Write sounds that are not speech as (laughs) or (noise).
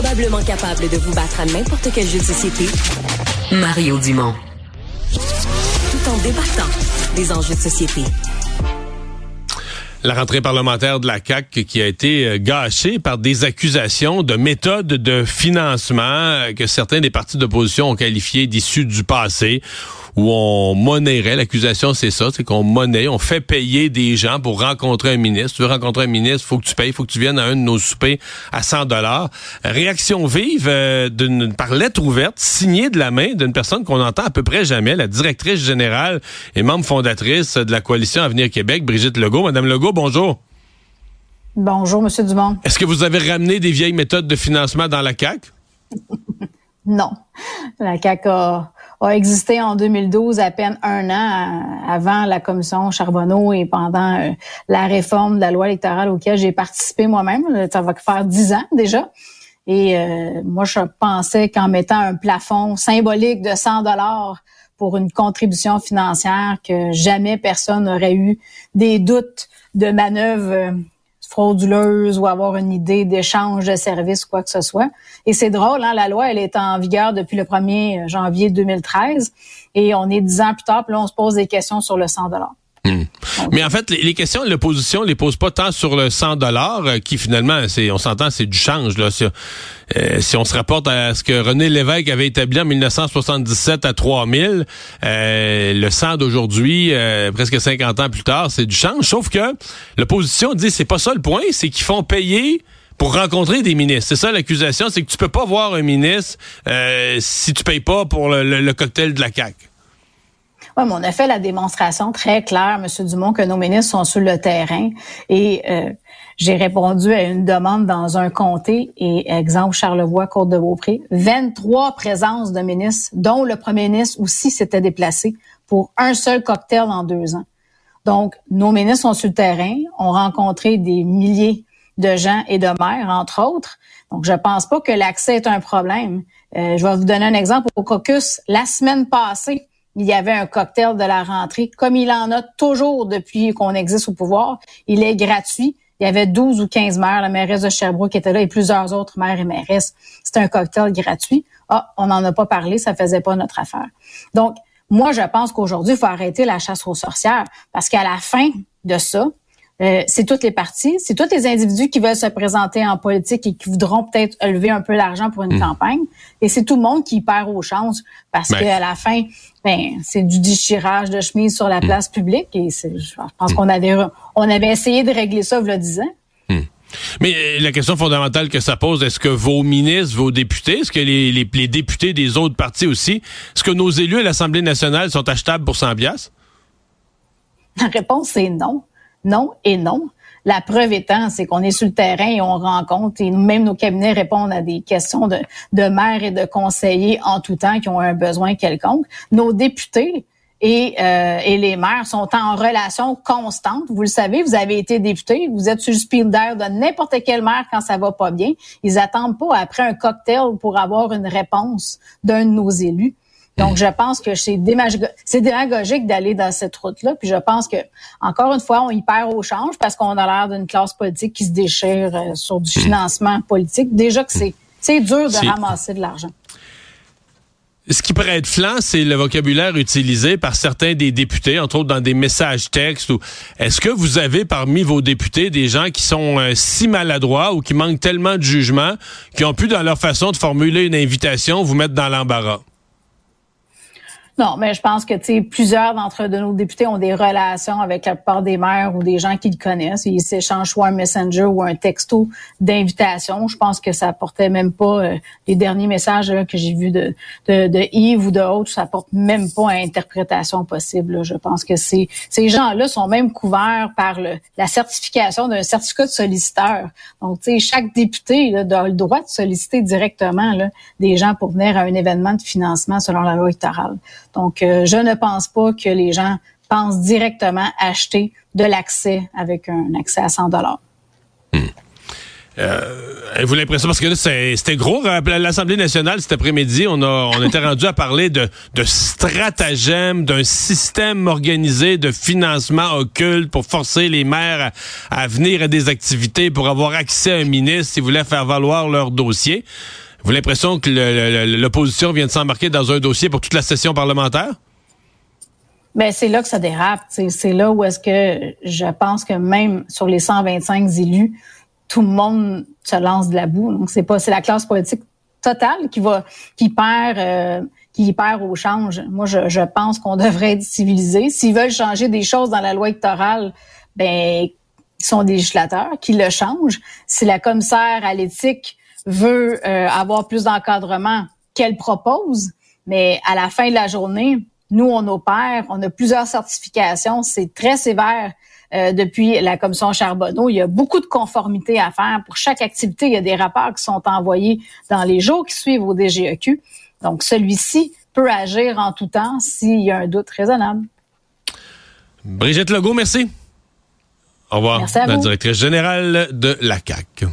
Probablement capable de vous battre à n'importe quel jeu de société, Mario Dumont. Tout en débattant des enjeux de société. La rentrée parlementaire de la CAQ qui a été euh, gâchée par des accusations de méthode de financement euh, que certains des partis d'opposition ont qualifié d'issus du passé où on monnaierait. L'accusation, c'est ça, c'est qu'on monnaie, on fait payer des gens pour rencontrer un ministre. Tu veux rencontrer un ministre, faut que tu payes, faut que tu viennes à un de nos soupers à 100 dollars. Réaction vive euh, d'une par lettre ouverte, signée de la main d'une personne qu'on entend à peu près jamais, la directrice générale et membre fondatrice de la coalition Avenir Québec, Brigitte Legault. Madame Legault, bonjour. Bonjour, Monsieur Dumont. Est-ce que vous avez ramené des vieilles méthodes de financement dans la CAQ? (laughs) non. La CAQ a a existé en 2012, à peine un an avant la commission Charbonneau et pendant euh, la réforme de la loi électorale auquel j'ai participé moi-même. Ça va faire dix ans déjà. Et euh, moi, je pensais qu'en mettant un plafond symbolique de 100 dollars pour une contribution financière, que jamais personne n'aurait eu des doutes de manœuvre euh, frauduleuse ou avoir une idée d'échange de services ou quoi que ce soit. Et c'est drôle, hein, la loi, elle est en vigueur depuis le 1er janvier 2013 et on est dix ans plus tard, puis là, on se pose des questions sur le 100 dollars. Hmm. Mais en fait, les, questions de l'opposition les posent pas tant sur le 100 dollars, euh, qui finalement, c'est, on s'entend, c'est du change. Là. Si, euh, si, on se rapporte à ce que René Lévesque avait établi en 1977 à 3000, euh, le 100 d'aujourd'hui, euh, presque 50 ans plus tard, c'est du change. Sauf que l'opposition dit, c'est pas ça le point, c'est qu'ils font payer pour rencontrer des ministres. C'est ça l'accusation, c'est que tu peux pas voir un ministre si tu payes pas pour le, le cocktail de la CAQ. Oui, mais on a fait la démonstration très claire, M. Dumont, que nos ministres sont sur le terrain. Et euh, j'ai répondu à une demande dans un comté, et exemple Charlevoix, Côte-de-Beaupré, 23 présences de ministres, dont le premier ministre aussi s'était déplacé pour un seul cocktail en deux ans. Donc, nos ministres sont sur le terrain, ont rencontré des milliers de gens et de maires, entre autres. Donc, je pense pas que l'accès est un problème. Euh, je vais vous donner un exemple. Au caucus, la semaine passée, il y avait un cocktail de la rentrée, comme il en a toujours depuis qu'on existe au pouvoir. Il est gratuit. Il y avait 12 ou 15 maires, la mairesse de Sherbrooke était là et plusieurs autres maires et mairesses. C'était un cocktail gratuit. Ah, on n'en a pas parlé, ça faisait pas notre affaire. Donc, moi, je pense qu'aujourd'hui, il faut arrêter la chasse aux sorcières parce qu'à la fin de ça, euh, c'est toutes les parties, c'est tous les individus qui veulent se présenter en politique et qui voudront peut-être lever un peu l'argent pour une hmm. campagne. Et c'est tout le monde qui perd aux chances parce ben. qu'à la fin, ben, c'est du déchirage de chemise sur la hmm. place publique. Et je pense hmm. qu'on avait, on avait essayé de régler ça, vous le disant. Mais euh, la question fondamentale que ça pose, est-ce que vos ministres, vos députés, est-ce que les, les, députés des autres partis aussi, est-ce que nos élus à l'Assemblée nationale sont achetables pour 100 piastres? La réponse est non non et non. La preuve étant, c'est qu'on est sur le terrain et on rencontre, et même nos cabinets répondent à des questions de, maires et de conseillers en tout temps qui ont un besoin quelconque. Nos députés et, euh, et les maires sont en relation constante. Vous le savez, vous avez été député, vous êtes sur le speed d'air de n'importe quel maire quand ça va pas bien. Ils attendent pas après un cocktail pour avoir une réponse d'un de nos élus. Donc, je pense que c'est démagogique d'aller dans cette route-là. Puis je pense que, encore une fois, on y perd au change parce qu'on a l'air d'une classe politique qui se déchire euh, sur du hmm. financement politique. Déjà que c'est, c'est dur de ramasser de l'argent. Ce qui pourrait être flanc, c'est le vocabulaire utilisé par certains des députés, entre autres dans des messages textes. Est-ce que vous avez parmi vos députés des gens qui sont euh, si maladroits ou qui manquent tellement de jugement, qui ont pu, dans leur façon de formuler une invitation, vous mettre dans l'embarras? Non, mais je pense que plusieurs d'entre de nos députés ont des relations avec la plupart des maires ou des gens qu'ils connaissent. Ils s'échangent soit un messenger ou un texto d'invitation. Je pense que ça portait même pas euh, les derniers messages que j'ai vus de, de, de, Yves ou d'autres, ça porte même pas à interprétation possible. Je pense que ces ces gens-là sont même couverts par le, la certification d'un certificat de solliciteur. Donc, tu sais, chaque député là, a le droit de solliciter directement là, des gens pour venir à un événement de financement selon la loi électorale. Donc, euh, je ne pense pas que les gens pensent directement acheter de l'accès avec un accès à 100 dollars. Hmm. Euh, Vous l'impression parce que là c'était gros à l'Assemblée nationale cet après-midi, on a on était rendu à parler de de stratagème, d'un système organisé de financement occulte pour forcer les maires à, venir à des activités pour avoir accès à un ministre s'ils voulaient faire valoir leur dossier. Vous l'impression que l'opposition vient de s'embarquer dans un dossier pour toute la session parlementaire? Ben c'est là que ça dérape. C'est là où est-ce que je pense que même sur les 125 élus, tout le monde se lance de la boue. Donc c'est pas c'est la classe politique totale qui va qui perd euh, qui perd au change. Moi je, pense qu'on (laughs) devrait être civilisé. S'ils veulent changer des choses dans la loi électorale, ben ils sont législateurs qui le changent. Si la commissaire à l'éthique veut euh, avoir plus d'encadrement, qu'elle propose, mais à la fin de la journée, nous, on opère, on a plusieurs certifications, c'est très sévère. Euh, depuis la commission Charbonneau. Il y a beaucoup de conformité à faire. Pour chaque activité, il y a des rapports qui sont envoyés dans les jours qui suivent au DGEQ. Donc, celui-ci peut agir en tout temps s'il y a un doute raisonnable. Brigitte Legault, merci. Au revoir. Merci à la directrice générale de la CAC.